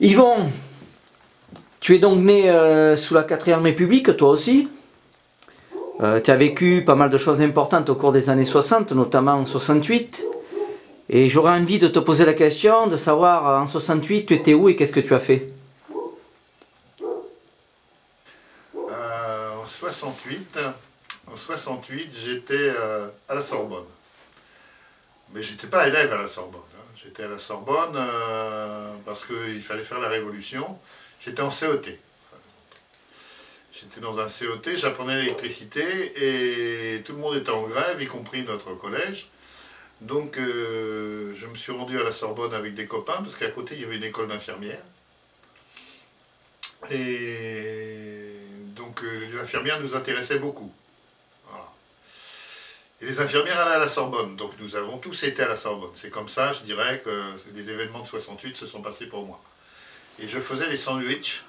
Yvon, tu es donc né euh, sous la 4ème République, toi aussi. Euh, tu as vécu pas mal de choses importantes au cours des années 60, notamment en 68. Et j'aurais envie de te poser la question de savoir en 68 tu étais où et qu'est-ce que tu as fait? Euh, en 68, en 68 j'étais euh, à la Sorbonne. Mais j'étais pas élève à la Sorbonne. J'étais à la Sorbonne euh, parce qu'il fallait faire la révolution. J'étais en CET. J'étais dans un CET, j'apprenais l'électricité et tout le monde était en grève, y compris notre collège. Donc euh, je me suis rendu à la Sorbonne avec des copains parce qu'à côté il y avait une école d'infirmières. Et donc euh, les infirmières nous intéressaient beaucoup. Et les infirmières allaient à la Sorbonne, donc nous avons tous été à la Sorbonne. C'est comme ça, je dirais, que les événements de 68 se sont passés pour moi. Et je faisais les sandwichs,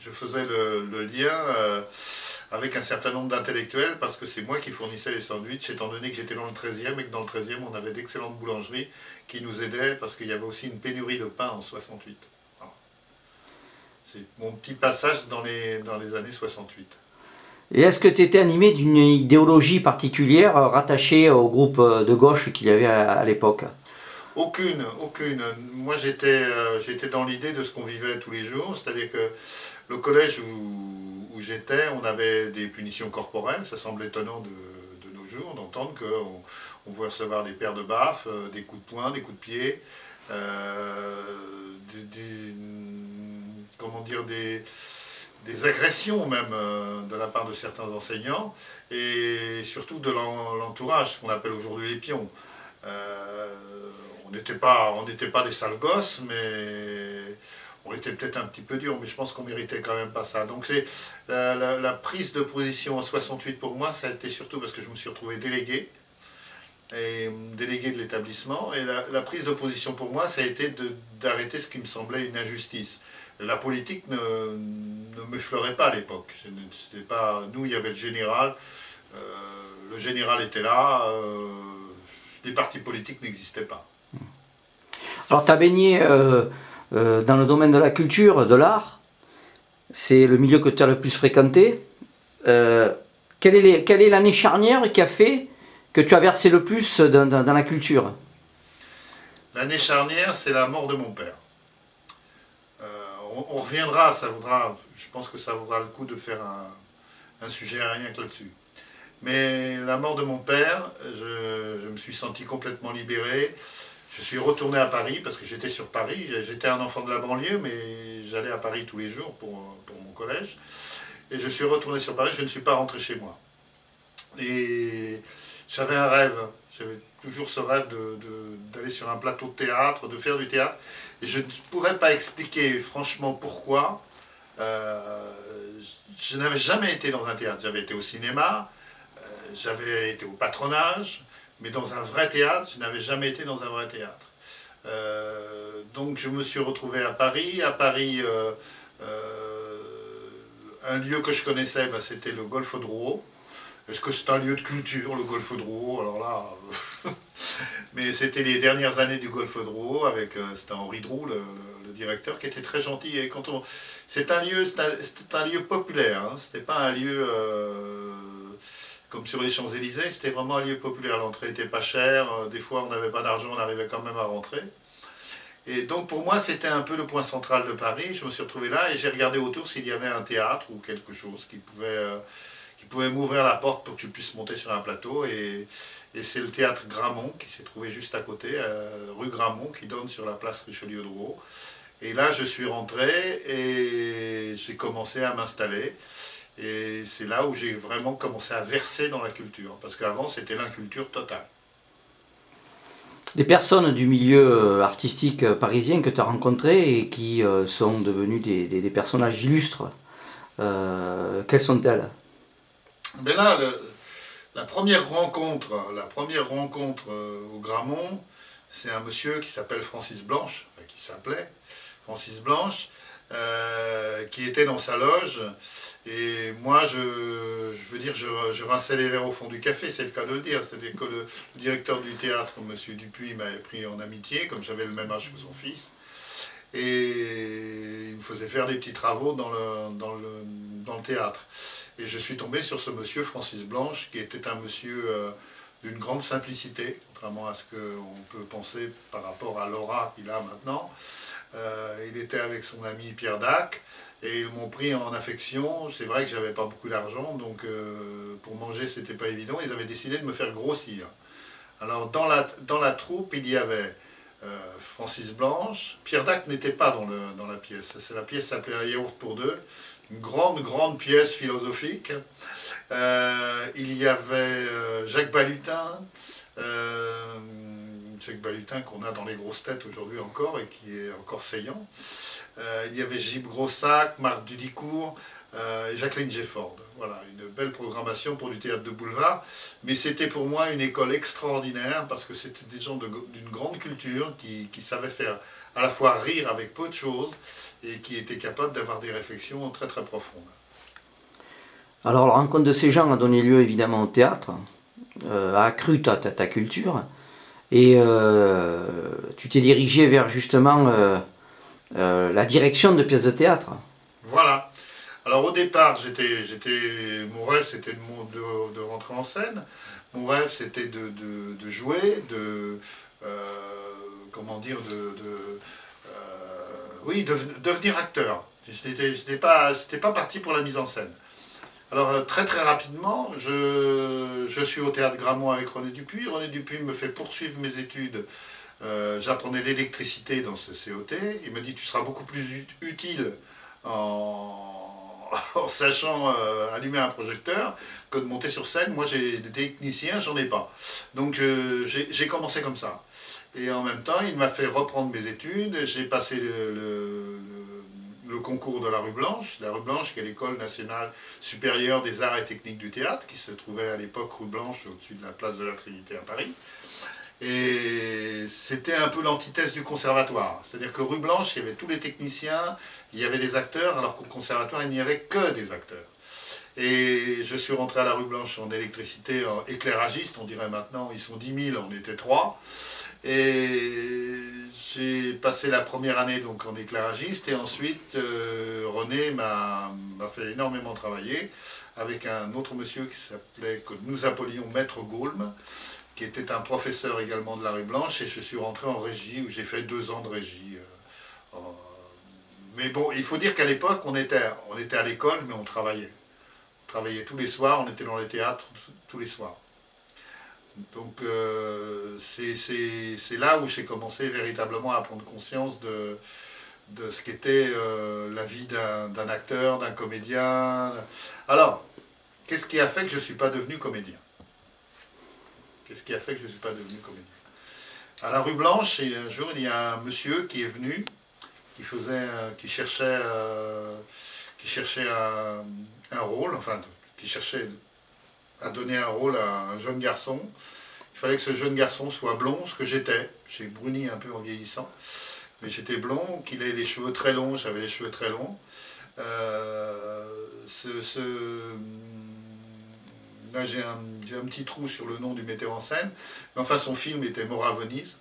je faisais le, lien euh, avec un certain nombre d'intellectuels, parce que c'est moi qui fournissais les sandwichs, étant donné que j'étais dans le 13e et que dans le 13e, on avait d'excellentes boulangeries qui nous aidaient, parce qu'il y avait aussi une pénurie de pain en 68. Voilà. C'est mon petit passage dans les, dans les années 68. Et est-ce que tu étais animé d'une idéologie particulière euh, rattachée au groupe euh, de gauche qu'il y avait à, l'époque? Aucune, aucune. Moi, j'étais euh, j'étais dans l'idée de ce qu'on vivait tous les jours, c'est-à-dire que le collège où, j'étais, on avait des punitions corporelles. Ça semble étonnant de, nos jours d'entendre qu'on on pouvait recevoir des paires de baffes, des coups de poing, des coups de pied, des, des- comment dire, des, des agressions même euh, de la part de certains enseignants et surtout de l'en- l'entourage, ce qu'on appelle aujourd'hui les pions. Euh, on n'était pas, des sales gosses, mais on était peut-être un petit peu dur, mais je pense qu'on méritait quand même pas ça. Donc la, prise de position en 68 pour moi, ça a été surtout parce que je me suis retrouvé délégué et euh, délégué de l'établissement. Et la, prise de position pour moi, ça a été d'arrêter ce qui me semblait une injustice. La politique ne, ne m'effleurait pas à l'époque. C'était pas, nous, il y avait le général. euh, le général était là. euh, les partis politiques n'existaient pas. Alors tu as baigné euh, dans le domaine de la culture, de l'art. C'est le milieu que tu as le plus fréquenté. Quelle est les- quelle est l'année charnière qui a fait que tu as versé le plus dans, dans- dans la culture? L'année charnière, c'est la mort de mon père. On, reviendra, ça je pense que ça vaudra le coup de faire un, sujet rien que là-dessus. Mais la mort de mon père, je, je me suis senti complètement libéré. Je suis retourné à Paris parce que j'étais sur Paris. J'étais un enfant de la banlieue, mais j'allais à Paris tous les jours pour, pour mon collège. Et je suis retourné sur Paris, je ne suis pas rentré chez moi. Et j'avais un rêve, j'avais toujours ce rêve d'aller sur un plateau de théâtre, de faire du théâtre. Et je ne pourrais pas expliquer franchement pourquoi. Euh, je n'avais jamais été dans un théâtre. J'avais été au cinéma, euh, j'avais été au patronage, mais dans un vrai théâtre, je n'avais jamais été dans un vrai théâtre. Euh, donc je me suis retrouvé à Paris. À Paris, un lieu que je connaissais, bah, c'était le Golfe de Rouault. Est-ce que c'est un lieu de culture, le Golfe de Rouault Alors là, mais c'était les dernières années du Golfe de Rouault avec euh, c'était Henri Droux, le, directeur, qui était très gentil. Et quand on, c'est un lieu, c'était un lieu populaire. Hein, c'était pas un lieu euh, comme sur les Champs Élysées. C'était vraiment un lieu populaire. L'entrée était pas chère. euh, Des fois, on n'avait pas d'argent, on arrivait quand même à rentrer. Et donc pour moi, c'était un peu le point central de Paris. Je me suis retrouvé là et j'ai regardé autour s'il y avait un théâtre ou quelque chose qui pouvait euh, qui pouvait m'ouvrir la porte pour que je puisse monter sur un plateau. Et, c'est le théâtre Gramont qui s'est trouvé juste à côté, euh, rue Gramont, qui donne sur la place Richelieu de Rouault. Et là, je suis rentré et j'ai commencé à m'installer. Et c'est là où j'ai vraiment commencé à verser dans la culture. Parce qu'avant, c'était l'inculture totale. Les personnes du milieu euh, artistique euh, parisien que tu as rencontrées et qui sont devenues des, personnages illustres, quelles sont-elles? Mais là, la première rencontre, la rencontre euh, au Gramont, c'est un monsieur qui s'appelle Francis Blanche, qui s'appelait Francis Blanche, euh, qui était dans sa loge. Et moi, je, veux dire, je, je les verres au fond du café, c'est le cas de le dire. C'est-à-dire que le, le directeur du théâtre, monsieur Dupuis, m'avait pris en amitié, comme j'avais le même âge que son fils. Et il me faisait faire des petits travaux dans le, dans le, dans le théâtre. Et je suis tombé sur ce monsieur, Francis Blanche, qui était un monsieur euh, d'une grande simplicité, contrairement à ce qu'on peut penser par rapport à l'aura qu'il a maintenant. Euh, il était avec son ami Pierre Dac, et ils m'ont pris en affection. C'est vrai que j'avais pas beaucoup d'argent, donc euh, pour manger, c'était pas évident. Ils avaient décidé de me faire grossir. Alors, dans la, dans la troupe, il y avait Francis Blanche. Pierre Dac n'était pas dans, le, dans la pièce. La pièce s'appelait yaourt pour deux une grande, grande pièce philosophique. Euh, il y avait euh, Jacques Balutin, euh, Jacques Balutin qu'on a dans les grosses têtes aujourd'hui encore et qui est encore saillant. il y avait Gilles Grossac, Marc Dudicourt, et Jacqueline Jefford. Voilà, une belle programmation pour du théâtre de boulevard. Mais c'était pour moi une école extraordinaire parce que c'était des gens d'une grande culture qui, savaient faire à la fois rire avec peu de choses et qui était capable d'avoir des réflexions très très profondes. Alors la rencontre de ces gens a donné lieu évidemment au théâtre, euh, a accru ta, culture, et euh, tu t'es dirigé vers justement euh, la direction de pièces de théâtre. Alors au départ, j'étais, j'étais, mon rêve c'était de, de, rentrer en scène. Mon rêve c'était de, de, jouer, de comment dire, de, oui, devenir acteur. Je n'étais pas, pas parti pour la mise en scène. Alors euh, très très rapidement, je, je suis au théâtre Gramont avec René Dupuis. René Dupuis me fait poursuivre mes études. Euh, j'apprenais l'électricité dans ce COT. Il me dit tu seras beaucoup plus utile en, en sachant euh, allumer un projecteur que de monter sur scène. Moi j'ai des techniciens, j'en ai pas. Donc j'ai commencé comme ça. Et en même temps, il m'a fait reprendre mes études. J'ai passé le, concours de la rue Blanche, la rue Blanche qui est l'école nationale supérieure des arts et techniques du théâtre, qui se trouvait à l'époque rue Blanche au-dessus de la place de la Trinité à Paris. Et c'était un peu l'antithèse du conservatoire. C'est-à-dire que rue Blanche, il y avait tous les techniciens, il y avait des acteurs, alors qu'au conservatoire, il n'y avait que des acteurs. Et je suis rentré à la rue Blanche en électricité, en éclairagiste, on dirait maintenant, ils sont 10 000, on était 3. Et j'ai passé la première année donc en éclairagiste et ensuite euh, René m'a fait énormément travailler avec un autre monsieur qui s'appelait, que nous appelions Maître Goulme, qui était un professeur également de la rue Blanche et je suis rentré en régie où j'ai fait deux ans de régie. Euh, mais bon, il faut dire qu'à l'époque on était, on était à l'école mais on travaillait. On travaillait tous les soirs, on était dans les théâtres tous les soirs. Donc euh, c'est là où j'ai commencé véritablement à prendre conscience de, ce qu'était euh, la vie d'un acteur, d'un comédien. Alors, qu'est-ce qui a fait que je ne suis pas devenu comédien? Qu'est-ce qui a fait que je ne suis pas devenu comédien? À la rue Blanche, et un jour, il y a un monsieur qui est venu, qui, faisait, qui cherchait, euh, qui cherchait un, rôle, enfin, qui cherchait à donner un rôle à un jeune garçon. Il fallait que ce jeune garçon soit blond, ce que j'étais. J'ai bruni un peu en vieillissant. Mais j'étais blond, qu'il ait les cheveux très longs, j'avais les cheveux très longs. Euh, ce, Là, j'ai un, petit trou sur le nom du metteur en scène. Mais enfin, son film était Mort à Venise.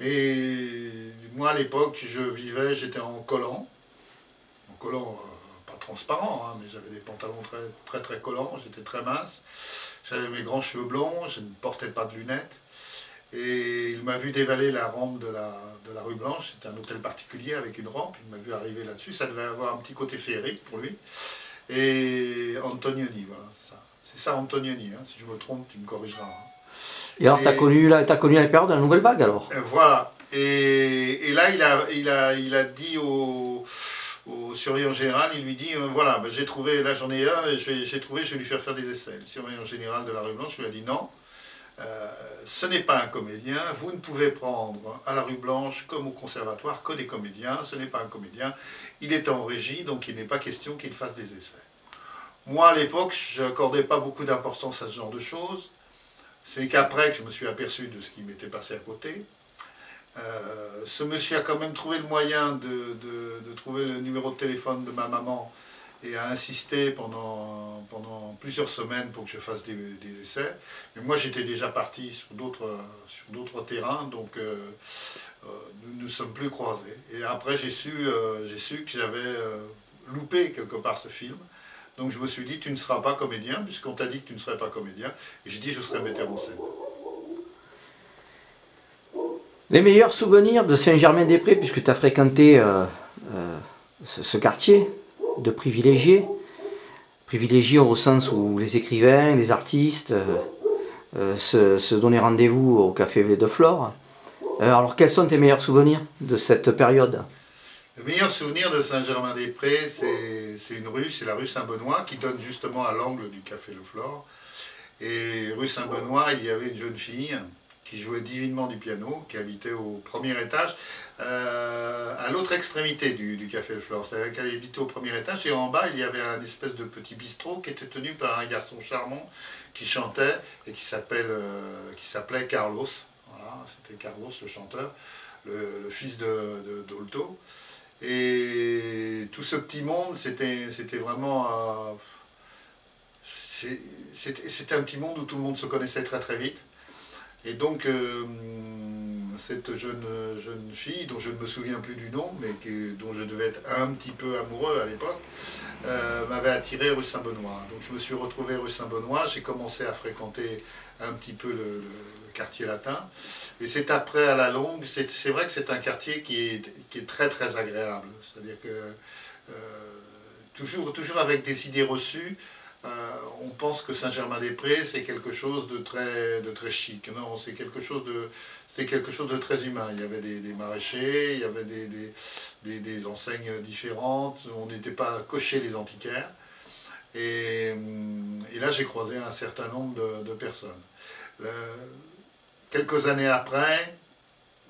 Et moi, à l'époque, je vivais, j'étais en collant. En collant, euh, transparent, hein, mais j'avais des pantalons très très, très collants, j'étais très mince, j'avais mes grands cheveux blonds, je ne portais pas de lunettes. Et il m'a vu dévaler la rampe de la, de la rue Blanche, c'était un hôtel particulier avec une rampe, il m'a vu arriver là-dessus, ça devait avoir un petit côté féerique pour lui. Et Antonioni, voilà, c'est ça Antonioni, hein. si je me trompe, tu me corrigeras. Hein. Et alors, tu as connu, la, as connu la période de la nouvelle vague alors? Voilà, et, et, là, il a, il, a, il a dit au au surveillant général, il lui dit euh, voilà, ben, j'ai trouvé, là j'en ai un, j'ai trouvé, je vais lui faire faire des essais. Le surveillant général de la rue Blanche lui a dit non, euh, ce n'est pas un comédien, vous ne pouvez prendre à la rue Blanche comme au conservatoire que des comédiens, ce n'est pas un comédien, il est en régie, donc il n'est pas question qu'il fasse des essais. Moi à l'époque, je n'accordais pas beaucoup d'importance à ce genre de choses. C'est qu'après que je me suis aperçu de ce qui m'était passé à côté. Euh, ce monsieur a quand même trouvé le moyen de, trouver le numéro de téléphone de ma maman et a insisté pendant, pendant plusieurs semaines pour que je fasse des, essais. Mais moi, j'étais déjà parti sur d'autres terrains, donc euh, euh, nous ne sommes plus croisés. Et après, j'ai su, euh, su que j'avais loupé quelque part ce film. Donc je me suis dit, tu ne seras pas comédien, puisqu'on t'a dit que tu ne serais pas comédien. Et j'ai dit, je serai metteur en scène. Les meilleurs souvenirs de Saint-Germain-des-Prés, puisque tu as fréquenté ce, quartier, de privilégiés. Privilégiés au sens où les écrivains, les artistes euh, euh, se, donnaient rendez-vous au café de Flore. Euh, alors quels sont tes meilleurs souvenirs de cette période? Le meilleur souvenir de Saint-Germain-des-Prés, c'est une rue, c'est la rue Saint-Benoît, qui donne justement à l'angle du café Le Flore. Et rue Saint-Benoît, il y avait une jeune fille qui jouait divinement du piano, qui habitait au premier étage, euh, à l'autre extrémité du, Café Le Flore. C'est-à-dire qu'elle habitait au premier étage, et en bas, il y avait un espèce de petit bistrot qui était tenu par un garçon charmant qui chantait et qui euh, s'appelait Carlos. Voilà, c'était Carlos le chanteur, le, fils de, Dolto. Et tout ce petit monde, c'était vraiment... Euh, c'était un petit monde où tout le monde se connaissait très très vite. Et donc, euh, cette jeune, jeune fille, dont je ne me souviens plus du nom, mais dont je devais être un petit peu amoureux à l'époque, euh, m'avait attiré rue Saint-Benoît. Donc je me suis retrouvé rue Saint-Benoît, j'ai commencé à fréquenter un petit peu le, quartier latin. Et c'est après, à la longue, c'est vrai que c'est un quartier qui est, qui est, très très agréable. C'est-à-dire que euh, toujours, toujours avec des idées reçues, on pense que Saint-Germain-des-Prés, c'est quelque chose de très, chic. Non, c'est quelque chose de, quelque chose de très humain. Il y avait des, maraîchers, il y avait des, enseignes différentes, on n'était pas coché les antiquaires. Et, là, j'ai croisé un certain nombre de, personnes. quelques années après,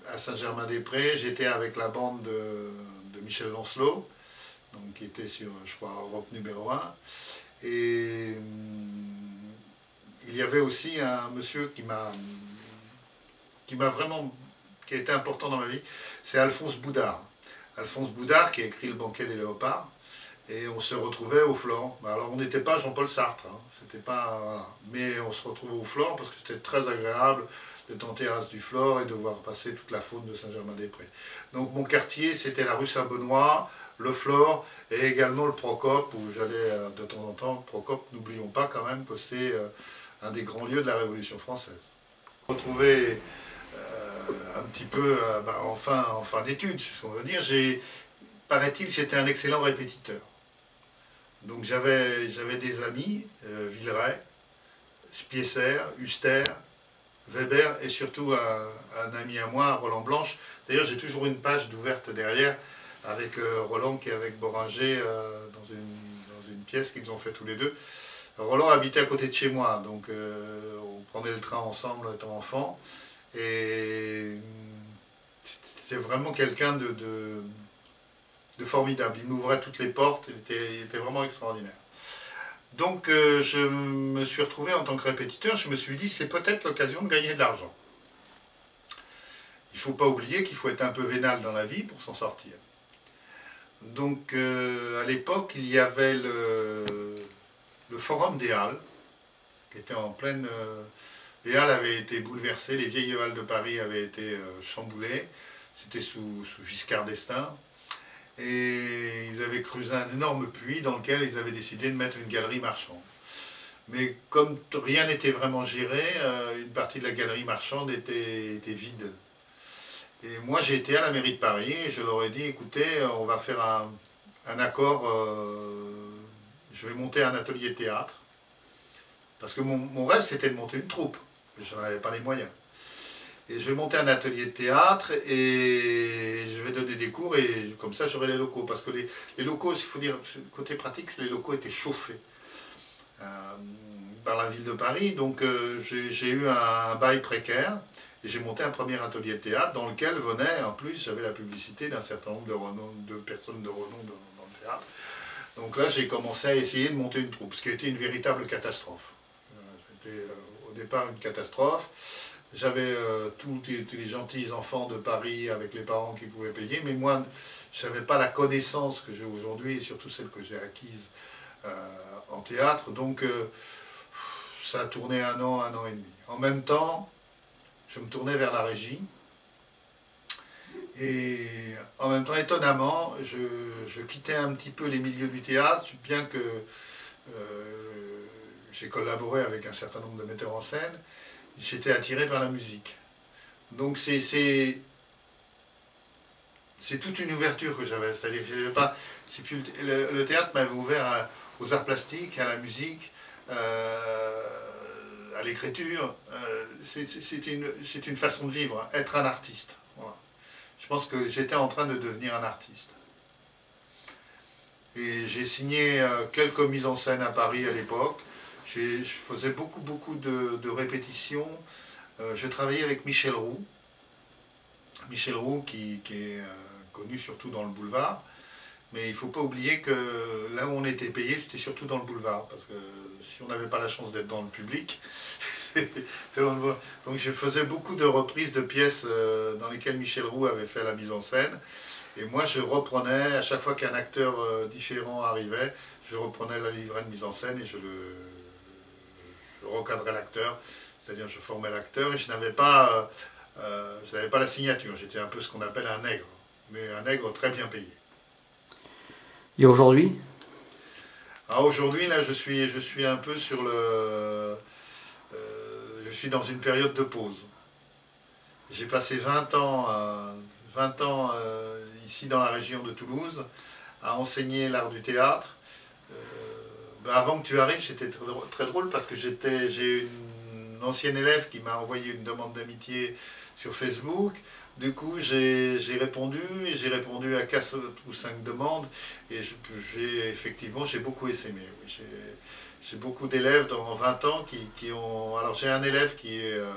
à Saint-Germain-des-Prés, j'étais avec la bande de, Michel Lancelot, donc, qui était sur, je crois, Europe numéro 1. Et hum, il y avait aussi un monsieur qui m'a qui m'a vraiment qui a été important dans ma vie, c'est Alphonse Boudard. Alphonse Boudard qui a écrit Le banquet des léopards. Et on se retrouvait au Flore. Bah, alors on n'était pas Jean-Paul Sartre, hein. c'était pas. Mais on se retrouvait au Flore parce que c'était très agréable d'être en terrasse du Flore et de voir passer toute la faune de Saint-Germain-des-Prés. Donc mon quartier, c'était la rue Saint-Benoît, le Flore et également le Procope, où j'allais euh, de temps en temps. Procope, n'oublions pas quand même que c'est euh, un des grands lieux de la Révolution française. Retrouver euh, un petit peu ben, en fin, d'études, c'est ce qu'on veut dire, paraît-il, j'étais un excellent répétiteur. Donc j'avais des amis, Villeray, Spiesser, Huster, Weber et surtout un, un, ami à moi, Roland Blanche. D'ailleurs, j'ai toujours une page d'ouverte derrière avec euh, Roland qui est avec Boringer euh, dans, une, pièce qu'ils ont fait tous les deux. Roland habitait à côté de chez moi, donc euh, on prenait le train ensemble étant enfant. Et c'est vraiment quelqu'un de, formidable. Il m'ouvrait toutes les portes, il était, vraiment extraordinaire. Donc je me suis retrouvé en tant que répétiteur, je me suis dit c'est peut-être l'occasion de gagner de l'argent. Il ne faut pas oublier qu'il faut être un peu vénal dans la vie pour s'en sortir. Donc euh, à l'époque, il y avait le, Forum des Halles, qui était en pleine... Euh, les Halles avaient été bouleversées, les vieilles Halles de Paris avaient été euh, chamboulées, c'était sous, Giscard d'Estaing, et ils avaient creusé un énorme puits dans lequel ils avaient décidé de mettre une galerie marchande. Mais comme rien n'était vraiment géré, une partie de la galerie marchande était vide. Et moi, j'ai été à la mairie de Paris et je leur ai dit, écoutez, on va faire un, accord, euh, je vais monter un atelier théâtre. Parce que mon, rêve, c'était de monter une troupe. Je n'avais pas les moyens. Et je vais monter un atelier de théâtre et je vais donner des cours et comme ça, j'aurai les locaux. Parce que les, locaux, il faut dire, côté pratique, les locaux étaient chauffés. Euh, par la ville de Paris, donc euh, j'ai eu un bail précaire, et j'ai monté un premier atelier de théâtre dans lequel venait, en plus, j'avais la publicité d'un certain nombre de, de personnes de renom dans, le théâtre. Donc là, j'ai commencé à essayer de monter une troupe, ce qui a été une véritable catastrophe. Euh, c'était euh, au départ une catastrophe. j'avais euh, tous, les, gentils enfants de Paris avec les parents qui pouvaient payer, mais moi, je n'avais pas la connaissance que j'ai aujourd'hui, et surtout celle que j'ai acquise en théâtre. Donc, ça a tourné un an, un an et demi. En même temps, je me tournais vers la régie. Et en même temps, étonnamment, je, quittais un petit peu les milieux du théâtre, bien que euh, j'ai collaboré avec un certain nombre de metteurs en scène, j'étais attiré par la musique. Donc c'est c'est toute une ouverture que j'avais, c'est-à-dire que pas, le, théâtre m'avait ouvert aux arts plastiques, à la musique, euh, à l'écriture. Euh, c'est une, une, façon de vivre, être un artiste. Je pense que j'étais en train de devenir un artiste. Et j'ai signé euh, quelques mises en scène à Paris à l'époque. Je faisais beaucoup, beaucoup de, répétitions. Euh, je travaillais avec Michel Roux. Michel Roux qui, est euh, connu surtout dans le boulevard. Mais il ne faut pas oublier que là où on était payé, c'était surtout dans le boulevard. Parce que si on n'avait pas la chance d'être dans le public, donc je faisais beaucoup de reprises de pièces dans lesquelles Michel Roux avait fait la mise en scène. Et moi, je reprenais, à chaque fois qu'un acteur euh, différent arrivait, je reprenais la livrée de mise en scène et je, le, recadrais l'acteur, c'est-à-dire je formais l'acteur et je n'avais pas, euh, euh, pas la signature. J'étais un peu ce qu'on appelle un nègre, mais un nègre très bien payé. Et aujourd'hui? Ah, Aujourd'hui, là, je suis, je suis un peu sur le... je suis dans une période de pause. J'ai passé 20 ans, 20 ans ici dans la région de Toulouse, à enseigner l'art du théâtre. Euh, ben, avant que tu arrives, c'était très, drôle parce que j'ai une ancienne élève qui m'a envoyé une demande d'amitié sur Facebook. Du coup, j'ai répondu et j'ai répondu à 4 ou 5 demandes et j'ai effectivement j'ai beaucoup essaimé. J'ai beaucoup d'élèves dans 20 ans qui, ont... Alors j'ai un élève qui est euh,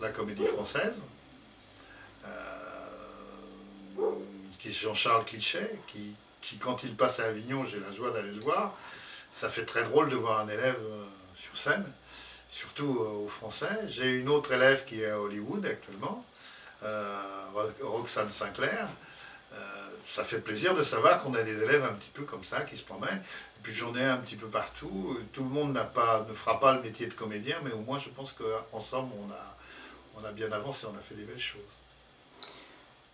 à la Comédie Française. Euh, qui est Jean-Charles Cliché, qui, quand il passe à Avignon, j'ai la joie d'aller le voir. Ça fait très drôle de voir un élève euh, sur scène, surtout aux Français. J'ai une autre élève qui est à Hollywood actuellement, Roxane Sinclair. Ça fait plaisir de savoir qu'on a des élèves un petit peu comme ça qui se promènent. Et puis j'en ai un petit peu partout. Tout le monde pas, ne fera pas le métier de comédien, mais au moins je pense qu'ensemble on a, on a bien avancé, on a fait des belles choses.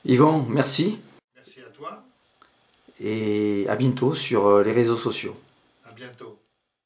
Yvan, merci. Merci à toi. Et à bientôt sur euh, les réseaux sociaux. À bientôt.